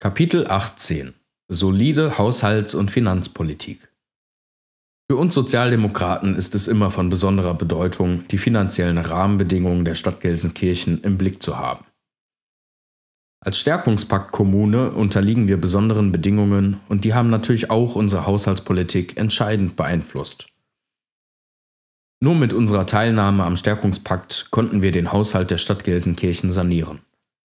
Kapitel 18 Solide Haushalts- und Finanzpolitik Für uns Sozialdemokraten ist es immer von besonderer Bedeutung, die finanziellen Rahmenbedingungen der Stadt Gelsenkirchen im Blick zu haben. Als Stärkungspakt Kommune unterliegen wir besonderen Bedingungen und die haben natürlich auch unsere Haushaltspolitik entscheidend beeinflusst. Nur mit unserer Teilnahme am Stärkungspakt konnten wir den Haushalt der Stadt Gelsenkirchen sanieren.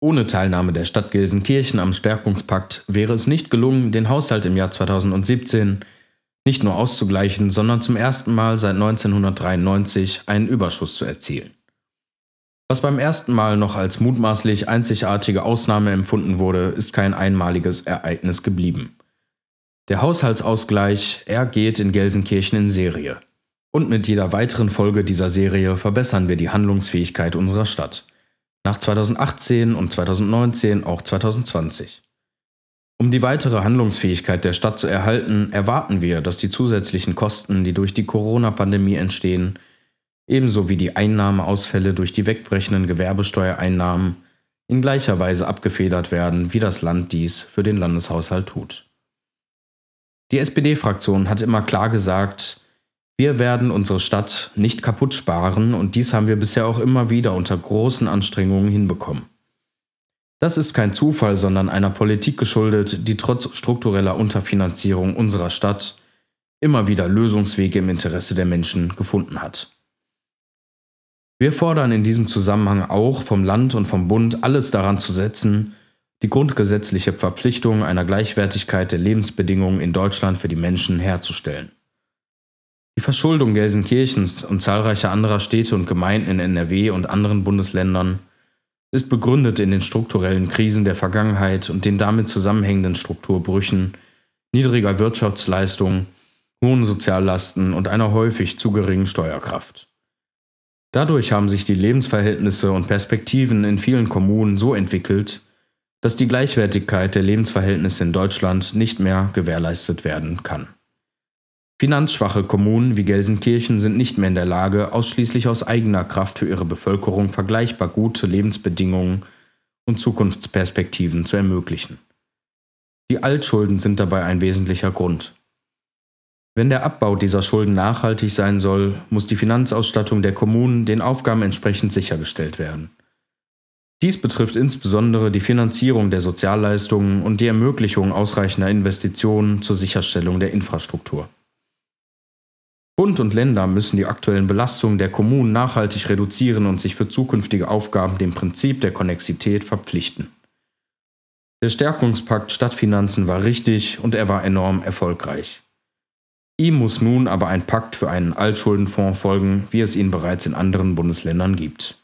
Ohne Teilnahme der Stadt Gelsenkirchen am Stärkungspakt wäre es nicht gelungen, den Haushalt im Jahr 2017 nicht nur auszugleichen, sondern zum ersten Mal seit 1993 einen Überschuss zu erzielen. Was beim ersten Mal noch als mutmaßlich einzigartige Ausnahme empfunden wurde, ist kein einmaliges Ereignis geblieben. Der Haushaltsausgleich, er geht in Gelsenkirchen in Serie. Und mit jeder weiteren Folge dieser Serie verbessern wir die Handlungsfähigkeit unserer Stadt nach 2018 und 2019 auch 2020. Um die weitere Handlungsfähigkeit der Stadt zu erhalten, erwarten wir, dass die zusätzlichen Kosten, die durch die Corona-Pandemie entstehen, ebenso wie die Einnahmeausfälle durch die wegbrechenden Gewerbesteuereinnahmen in gleicher Weise abgefedert werden, wie das Land dies für den Landeshaushalt tut. Die SPD-Fraktion hat immer klar gesagt, wir werden unsere Stadt nicht kaputt sparen und dies haben wir bisher auch immer wieder unter großen Anstrengungen hinbekommen. Das ist kein Zufall, sondern einer Politik geschuldet, die trotz struktureller Unterfinanzierung unserer Stadt immer wieder Lösungswege im Interesse der Menschen gefunden hat. Wir fordern in diesem Zusammenhang auch vom Land und vom Bund alles daran zu setzen, die grundgesetzliche Verpflichtung einer Gleichwertigkeit der Lebensbedingungen in Deutschland für die Menschen herzustellen. Die Verschuldung Gelsenkirchens und zahlreicher anderer Städte und Gemeinden in NRW und anderen Bundesländern ist begründet in den strukturellen Krisen der Vergangenheit und den damit zusammenhängenden Strukturbrüchen, niedriger Wirtschaftsleistung, hohen Soziallasten und einer häufig zu geringen Steuerkraft. Dadurch haben sich die Lebensverhältnisse und Perspektiven in vielen Kommunen so entwickelt, dass die Gleichwertigkeit der Lebensverhältnisse in Deutschland nicht mehr gewährleistet werden kann. Finanzschwache Kommunen wie Gelsenkirchen sind nicht mehr in der Lage, ausschließlich aus eigener Kraft für ihre Bevölkerung vergleichbar gute Lebensbedingungen und Zukunftsperspektiven zu ermöglichen. Die Altschulden sind dabei ein wesentlicher Grund. Wenn der Abbau dieser Schulden nachhaltig sein soll, muss die Finanzausstattung der Kommunen den Aufgaben entsprechend sichergestellt werden. Dies betrifft insbesondere die Finanzierung der Sozialleistungen und die Ermöglichung ausreichender Investitionen zur Sicherstellung der Infrastruktur. Bund und Länder müssen die aktuellen Belastungen der Kommunen nachhaltig reduzieren und sich für zukünftige Aufgaben dem Prinzip der Konnexität verpflichten. Der Stärkungspakt Stadtfinanzen war richtig und er war enorm erfolgreich. Ihm muss nun aber ein Pakt für einen Altschuldenfonds folgen, wie es ihn bereits in anderen Bundesländern gibt.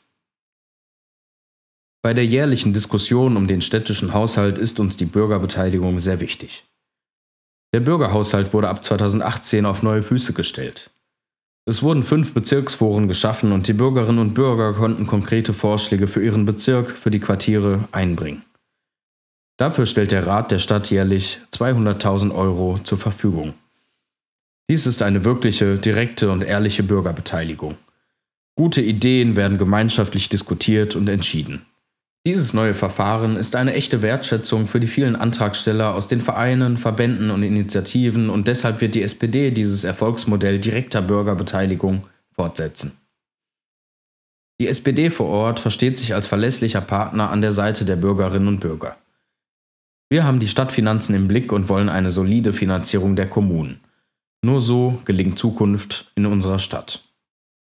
Bei der jährlichen Diskussion um den städtischen Haushalt ist uns die Bürgerbeteiligung sehr wichtig. Der Bürgerhaushalt wurde ab 2018 auf neue Füße gestellt. Es wurden fünf Bezirksforen geschaffen und die Bürgerinnen und Bürger konnten konkrete Vorschläge für ihren Bezirk, für die Quartiere einbringen. Dafür stellt der Rat der Stadt jährlich 200.000 Euro zur Verfügung. Dies ist eine wirkliche, direkte und ehrliche Bürgerbeteiligung. Gute Ideen werden gemeinschaftlich diskutiert und entschieden. Dieses neue Verfahren ist eine echte Wertschätzung für die vielen Antragsteller aus den Vereinen, Verbänden und Initiativen und deshalb wird die SPD dieses Erfolgsmodell direkter Bürgerbeteiligung fortsetzen. Die SPD vor Ort versteht sich als verlässlicher Partner an der Seite der Bürgerinnen und Bürger. Wir haben die Stadtfinanzen im Blick und wollen eine solide Finanzierung der Kommunen. Nur so gelingt Zukunft in unserer Stadt.